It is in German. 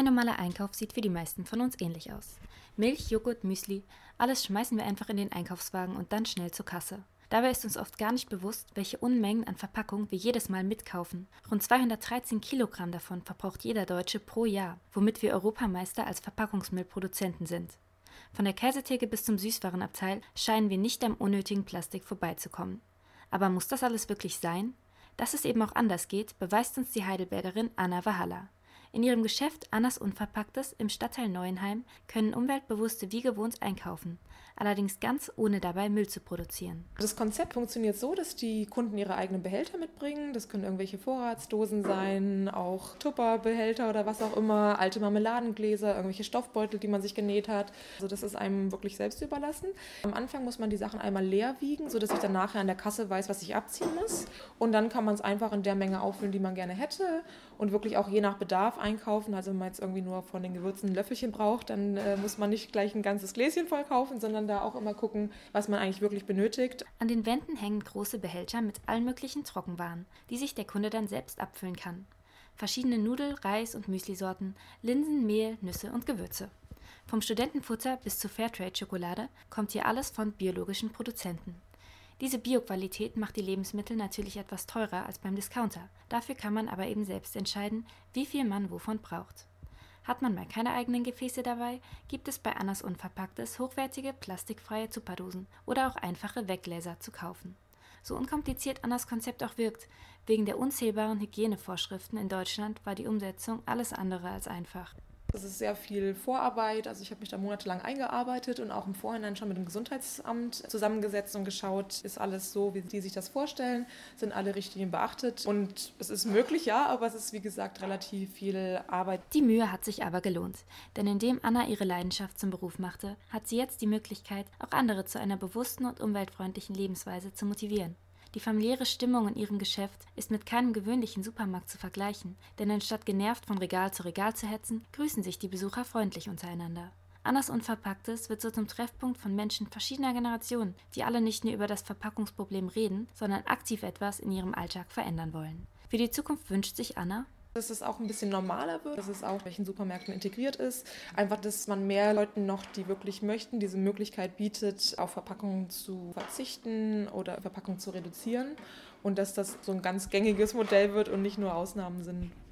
Ein normaler Einkauf sieht für die meisten von uns ähnlich aus. Milch, Joghurt, Müsli, alles schmeißen wir einfach in den Einkaufswagen und dann schnell zur Kasse. Dabei ist uns oft gar nicht bewusst, welche Unmengen an Verpackung wir jedes Mal mitkaufen. Rund 213 Kilogramm davon verbraucht jeder Deutsche pro Jahr, womit wir Europameister als Verpackungsmüllproduzenten sind. Von der Käsetheke bis zum Süßwarenabteil scheinen wir nicht am unnötigen Plastik vorbeizukommen. Aber muss das alles wirklich sein? Dass es eben auch anders geht, beweist uns die Heidelbergerin Anna Wahala. In ihrem Geschäft Annas Unverpacktes im Stadtteil Neuenheim können Umweltbewusste wie gewohnt einkaufen allerdings ganz ohne dabei Müll zu produzieren. Das Konzept funktioniert so, dass die Kunden ihre eigenen Behälter mitbringen. Das können irgendwelche Vorratsdosen sein, auch Tupperbehälter oder was auch immer, alte Marmeladengläser, irgendwelche Stoffbeutel, die man sich genäht hat. Also das ist einem wirklich selbst überlassen. Am Anfang muss man die Sachen einmal leer wiegen, sodass ich dann nachher an der Kasse weiß, was ich abziehen muss. Und dann kann man es einfach in der Menge auffüllen, die man gerne hätte und wirklich auch je nach Bedarf einkaufen. Also wenn man jetzt irgendwie nur von den Gewürzen ein Löffelchen braucht, dann äh, muss man nicht gleich ein ganzes Gläschen voll kaufen, sondern da auch immer gucken, was man eigentlich wirklich benötigt. An den Wänden hängen große Behälter mit allen möglichen Trockenwaren, die sich der Kunde dann selbst abfüllen kann. Verschiedene Nudel-, Reis- und Müslisorten, Linsen, Mehl, Nüsse und Gewürze. Vom Studentenfutter bis zur Fairtrade-Schokolade kommt hier alles von biologischen Produzenten. Diese Bioqualität macht die Lebensmittel natürlich etwas teurer als beim Discounter. Dafür kann man aber eben selbst entscheiden, wie viel man wovon braucht. Hat man mal keine eigenen Gefäße dabei, gibt es bei Annas Unverpacktes hochwertige plastikfreie Tupperdosen oder auch einfache Weggläser zu kaufen. So unkompliziert Annas Konzept auch wirkt, wegen der unzählbaren Hygienevorschriften in Deutschland war die Umsetzung alles andere als einfach. Das ist sehr viel Vorarbeit. Also ich habe mich da monatelang eingearbeitet und auch im Vorhinein schon mit dem Gesundheitsamt zusammengesetzt und geschaut, ist alles so, wie die sich das vorstellen, sind alle Richtlinien beachtet. Und es ist möglich, ja, aber es ist wie gesagt relativ viel Arbeit. Die Mühe hat sich aber gelohnt. Denn indem Anna ihre Leidenschaft zum Beruf machte, hat sie jetzt die Möglichkeit, auch andere zu einer bewussten und umweltfreundlichen Lebensweise zu motivieren. Die familiäre Stimmung in ihrem Geschäft ist mit keinem gewöhnlichen Supermarkt zu vergleichen, denn anstatt genervt von Regal zu Regal zu hetzen, grüßen sich die Besucher freundlich untereinander. Annas Unverpacktes wird so zum Treffpunkt von Menschen verschiedener Generationen, die alle nicht nur über das Verpackungsproblem reden, sondern aktiv etwas in ihrem Alltag verändern wollen. Für die Zukunft wünscht sich Anna, dass es auch ein bisschen normaler wird, dass es auch in welchen Supermärkten integriert ist. Einfach, dass man mehr Leuten noch, die wirklich möchten, diese Möglichkeit bietet, auf Verpackungen zu verzichten oder Verpackungen zu reduzieren und dass das so ein ganz gängiges Modell wird und nicht nur Ausnahmen sind.